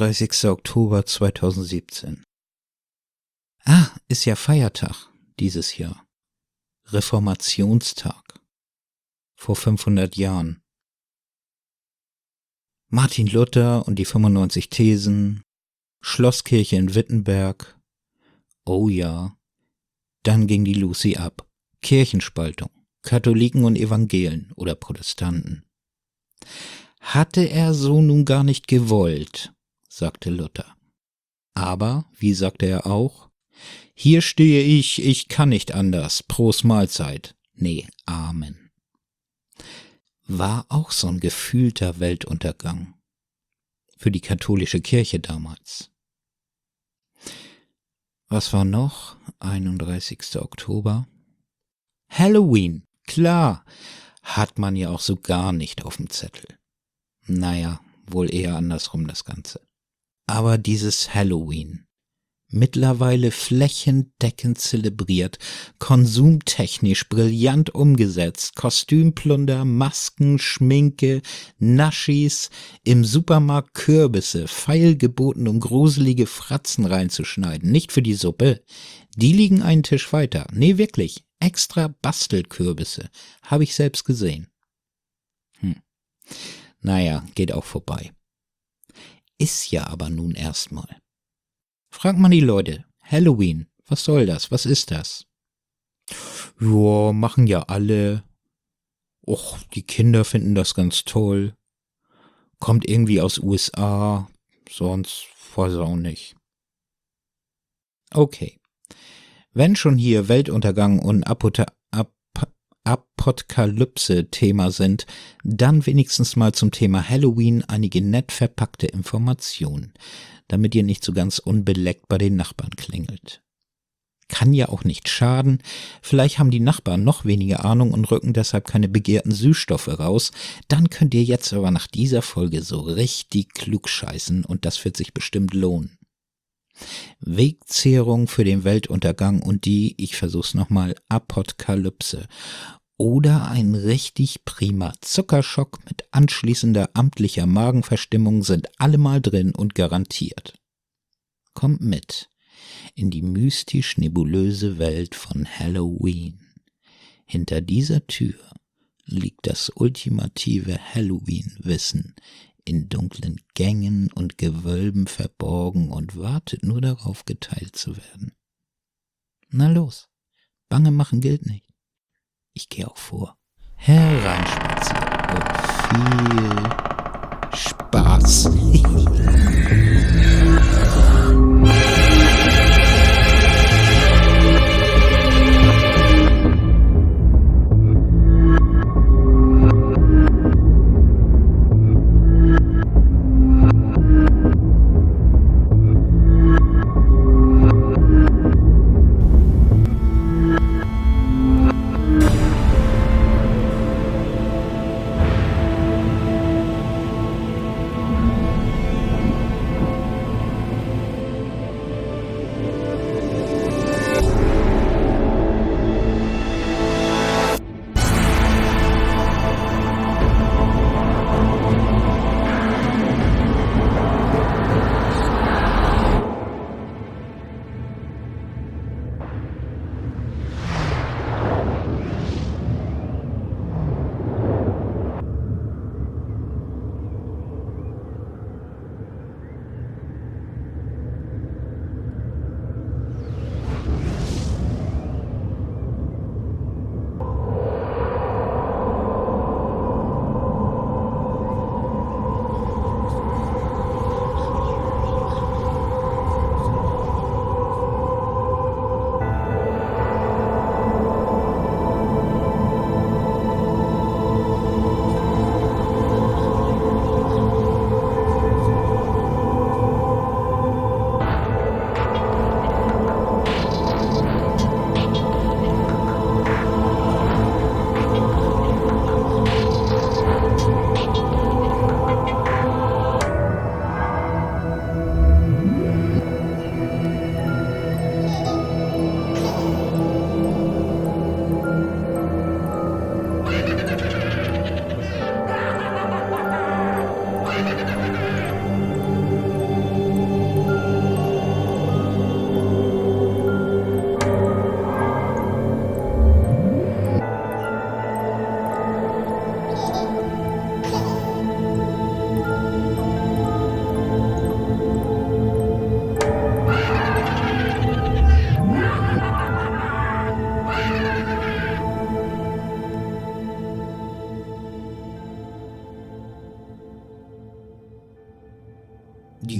31. Oktober 2017. Ah, ist ja Feiertag dieses Jahr. Reformationstag. Vor 500 Jahren. Martin Luther und die 95 Thesen, Schlosskirche in Wittenberg. Oh ja. Dann ging die Lucy ab. Kirchenspaltung. Katholiken und Evangelen oder Protestanten. Hatte er so nun gar nicht gewollt, sagte Luther. Aber, wie sagte er auch, hier stehe ich, ich kann nicht anders, Pros Mahlzeit. Nee, Amen. War auch so ein gefühlter Weltuntergang. Für die katholische Kirche damals. Was war noch? 31. Oktober. Halloween, klar, hat man ja auch so gar nicht auf dem Zettel. Naja, wohl eher andersrum das Ganze. Aber dieses Halloween, mittlerweile flächendeckend zelebriert, konsumtechnisch brillant umgesetzt, Kostümplunder, Masken, Schminke, Naschis, im Supermarkt Kürbisse, feilgeboten, um gruselige Fratzen reinzuschneiden, nicht für die Suppe, die liegen einen Tisch weiter, nee wirklich, extra Bastelkürbisse, habe ich selbst gesehen. Hm. Naja, geht auch vorbei. Ist ja aber nun erstmal. Fragt man die Leute, Halloween, was soll das? Was ist das? Ja, machen ja alle. Och, die Kinder finden das ganz toll. Kommt irgendwie aus USA, sonst weiß auch nicht. Okay. Wenn schon hier Weltuntergang und Apota Apokalypse-Thema sind, dann wenigstens mal zum Thema Halloween einige nett verpackte Informationen, damit ihr nicht so ganz unbeleckt bei den Nachbarn klingelt. Kann ja auch nicht schaden, vielleicht haben die Nachbarn noch weniger Ahnung und rücken deshalb keine begehrten Süßstoffe raus, dann könnt ihr jetzt aber nach dieser Folge so richtig klug scheißen und das wird sich bestimmt lohnen. Wegzehrung für den Weltuntergang und die, ich versuch's nochmal, Apokalypse. Oder ein richtig prima Zuckerschock mit anschließender amtlicher Magenverstimmung sind allemal drin und garantiert. Kommt mit in die mystisch-nebulöse Welt von Halloween. Hinter dieser Tür liegt das ultimative Halloween-Wissen, in dunklen Gängen und Gewölben verborgen und wartet nur darauf, geteilt zu werden. Na los, Bange machen gilt nicht. Ich gehe auch vor. Hereinspazieren und viel Spaß.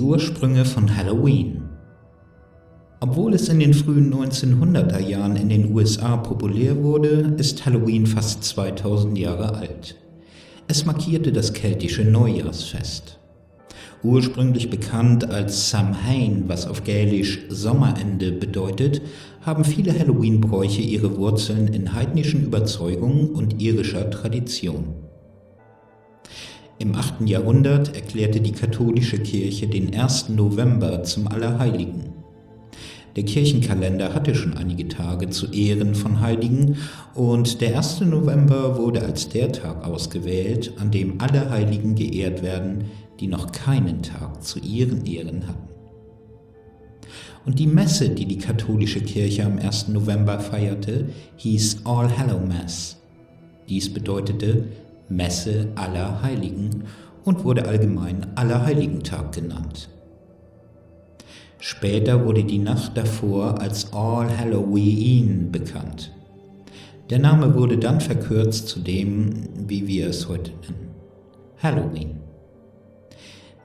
Ursprünge von Halloween. Obwohl es in den frühen 1900er Jahren in den USA populär wurde, ist Halloween fast 2000 Jahre alt. Es markierte das keltische Neujahrsfest. Ursprünglich bekannt als Samhain, was auf Gälisch Sommerende bedeutet, haben viele Halloween-Bräuche ihre Wurzeln in heidnischen Überzeugungen und irischer Tradition. Im 8. Jahrhundert erklärte die katholische Kirche den 1. November zum Allerheiligen. Der Kirchenkalender hatte schon einige Tage zu Ehren von Heiligen und der 1. November wurde als der Tag ausgewählt, an dem alle Heiligen geehrt werden, die noch keinen Tag zu ihren Ehren hatten. Und die Messe, die die katholische Kirche am 1. November feierte, hieß All Hallow Mass. Dies bedeutete Messe aller Heiligen und wurde allgemein Allerheiligentag genannt. Später wurde die Nacht davor als All Halloween bekannt. Der Name wurde dann verkürzt zu dem, wie wir es heute nennen, Halloween.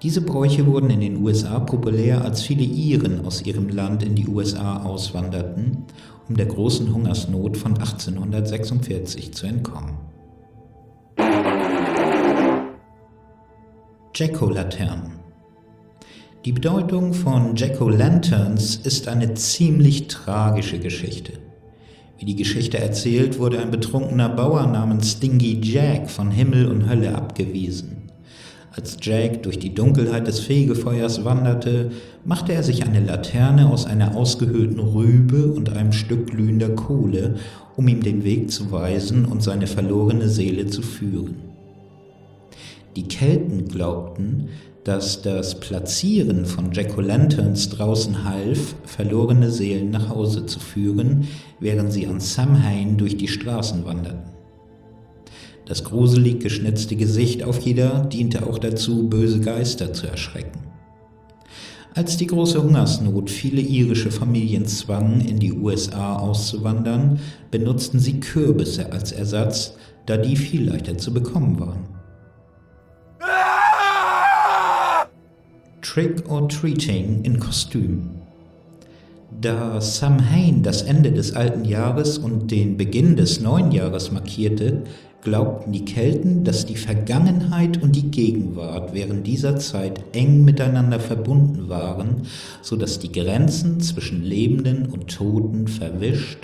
Diese Bräuche wurden in den USA populär, als viele Iren aus ihrem Land in die USA auswanderten, um der großen Hungersnot von 1846 zu entkommen. Jack-O-Laternen die Bedeutung von Jack-O-Lanterns ist eine ziemlich tragische Geschichte. Wie die Geschichte erzählt, wurde ein betrunkener Bauer namens Stingy Jack von Himmel und Hölle abgewiesen. Als Jack durch die Dunkelheit des Fegefeuers wanderte, machte er sich eine Laterne aus einer ausgehöhlten Rübe und einem Stück glühender Kohle, um ihm den Weg zu weisen und seine verlorene Seele zu führen. Die Kelten glaubten, dass das Platzieren von Jack-O-Lanterns draußen half, verlorene Seelen nach Hause zu führen, während sie an Samhain durch die Straßen wanderten. Das gruselig geschnitzte Gesicht auf jeder diente auch dazu, böse Geister zu erschrecken. Als die große Hungersnot viele irische Familien zwang, in die USA auszuwandern, benutzten sie Kürbisse als Ersatz, da die viel leichter zu bekommen waren. Trick or Treating in Kostüm. Da Samhain das Ende des alten Jahres und den Beginn des neuen Jahres markierte, glaubten die Kelten, dass die Vergangenheit und die Gegenwart während dieser Zeit eng miteinander verbunden waren, so dass die Grenzen zwischen Lebenden und Toten verwischt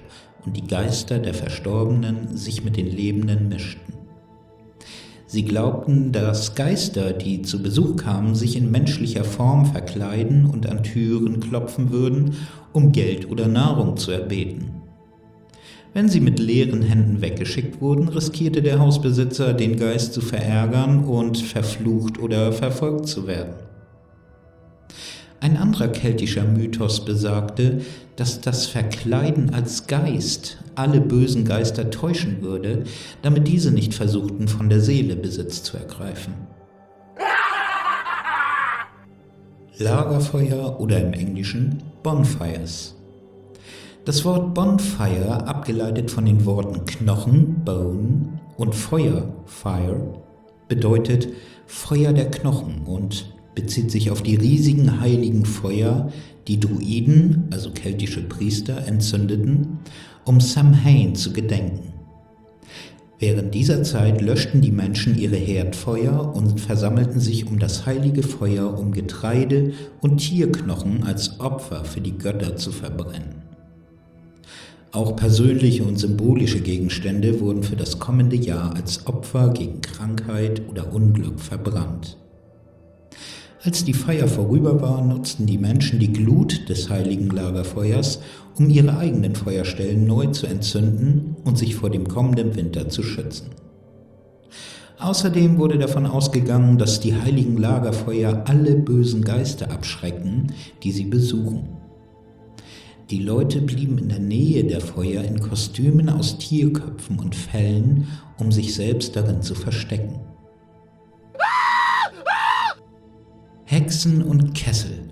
und die Geister der Verstorbenen sich mit den Lebenden mischten. Sie glaubten, dass Geister, die zu Besuch kamen, sich in menschlicher Form verkleiden und an Türen klopfen würden, um Geld oder Nahrung zu erbeten. Wenn sie mit leeren Händen weggeschickt wurden, riskierte der Hausbesitzer, den Geist zu verärgern und verflucht oder verfolgt zu werden. Ein anderer keltischer Mythos besagte, dass das Verkleiden als Geist alle bösen Geister täuschen würde, damit diese nicht versuchten, von der Seele Besitz zu ergreifen. Lagerfeuer oder im Englischen Bonfires. Das Wort Bonfire, abgeleitet von den Worten Knochen, Bone und Feuer, Fire, bedeutet Feuer der Knochen und bezieht sich auf die riesigen heiligen Feuer, die Druiden, also keltische Priester, entzündeten, um Samhain zu gedenken. Während dieser Zeit löschten die Menschen ihre Herdfeuer und versammelten sich um das heilige Feuer, um Getreide und Tierknochen als Opfer für die Götter zu verbrennen. Auch persönliche und symbolische Gegenstände wurden für das kommende Jahr als Opfer gegen Krankheit oder Unglück verbrannt. Als die Feier vorüber war, nutzten die Menschen die Glut des heiligen Lagerfeuers, um ihre eigenen Feuerstellen neu zu entzünden und sich vor dem kommenden Winter zu schützen. Außerdem wurde davon ausgegangen, dass die heiligen Lagerfeuer alle bösen Geister abschrecken, die sie besuchen. Die Leute blieben in der Nähe der Feuer in Kostümen aus Tierköpfen und Fellen, um sich selbst darin zu verstecken. Hexen und Kessel.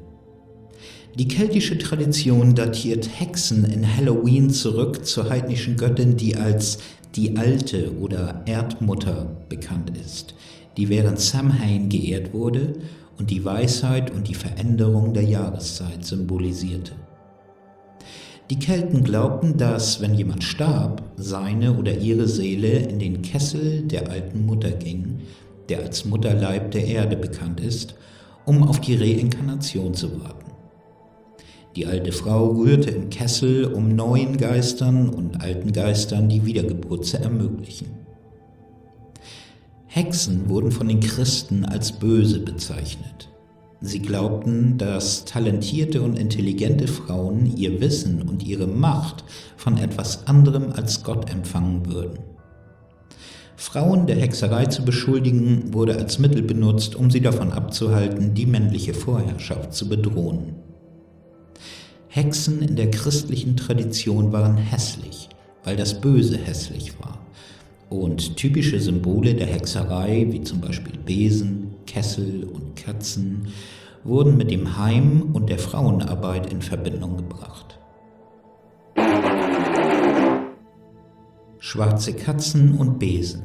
Die keltische Tradition datiert Hexen in Halloween zurück zur heidnischen Göttin, die als die Alte oder Erdmutter bekannt ist, die während Samhain geehrt wurde und die Weisheit und die Veränderung der Jahreszeit symbolisierte. Die Kelten glaubten, dass, wenn jemand starb, seine oder ihre Seele in den Kessel der alten Mutter ging, der als Mutterleib der Erde bekannt ist, um auf die Reinkarnation zu warten. Die alte Frau rührte im Kessel, um neuen Geistern und alten Geistern die Wiedergeburt zu ermöglichen. Hexen wurden von den Christen als böse bezeichnet. Sie glaubten, dass talentierte und intelligente Frauen ihr Wissen und ihre Macht von etwas anderem als Gott empfangen würden. Frauen der Hexerei zu beschuldigen, wurde als Mittel benutzt, um sie davon abzuhalten, die männliche Vorherrschaft zu bedrohen. Hexen in der christlichen Tradition waren hässlich, weil das Böse hässlich war. Und typische Symbole der Hexerei, wie zum Beispiel Besen, Kessel und Katzen, wurden mit dem Heim und der Frauenarbeit in Verbindung gebracht. Schwarze Katzen und Besen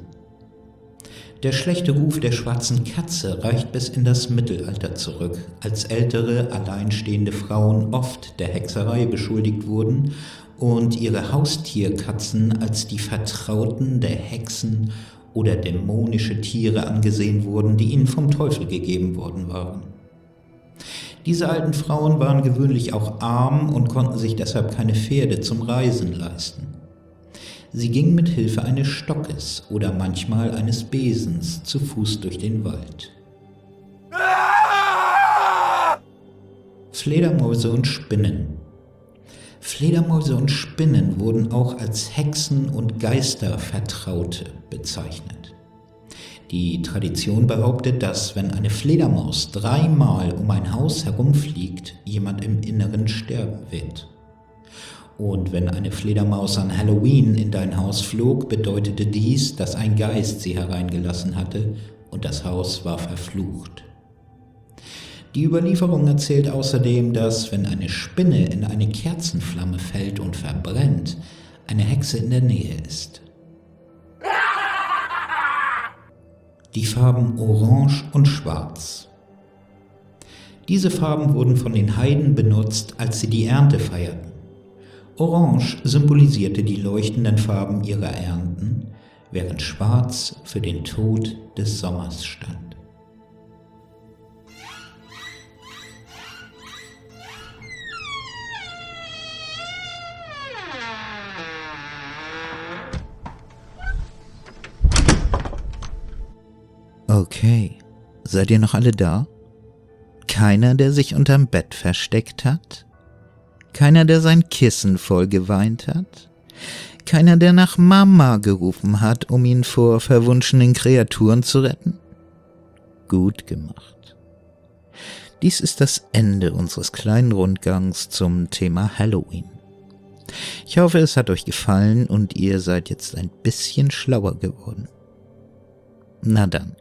der schlechte Ruf der schwarzen Katze reicht bis in das Mittelalter zurück, als ältere, alleinstehende Frauen oft der Hexerei beschuldigt wurden und ihre Haustierkatzen als die Vertrauten der Hexen oder dämonische Tiere angesehen wurden, die ihnen vom Teufel gegeben worden waren. Diese alten Frauen waren gewöhnlich auch arm und konnten sich deshalb keine Pferde zum Reisen leisten. Sie ging mit Hilfe eines Stockes oder manchmal eines Besens zu Fuß durch den Wald. Fledermäuse und Spinnen. Fledermäuse und Spinnen wurden auch als Hexen und Geistervertraute bezeichnet. Die Tradition behauptet, dass wenn eine Fledermaus dreimal um ein Haus herumfliegt, jemand im Inneren sterben wird. Und wenn eine Fledermaus an Halloween in dein Haus flog, bedeutete dies, dass ein Geist sie hereingelassen hatte und das Haus war verflucht. Die Überlieferung erzählt außerdem, dass wenn eine Spinne in eine Kerzenflamme fällt und verbrennt, eine Hexe in der Nähe ist. Die Farben Orange und Schwarz. Diese Farben wurden von den Heiden benutzt, als sie die Ernte feierten. Orange symbolisierte die leuchtenden Farben ihrer Ernten, während Schwarz für den Tod des Sommers stand. Okay, seid ihr noch alle da? Keiner, der sich unterm Bett versteckt hat? Keiner, der sein Kissen voll geweint hat? Keiner, der nach Mama gerufen hat, um ihn vor verwunschenen Kreaturen zu retten? Gut gemacht. Dies ist das Ende unseres kleinen Rundgangs zum Thema Halloween. Ich hoffe, es hat euch gefallen und ihr seid jetzt ein bisschen schlauer geworden. Na dann,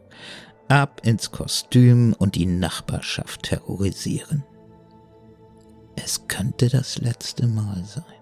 ab ins Kostüm und die Nachbarschaft terrorisieren. Es könnte das letzte Mal sein.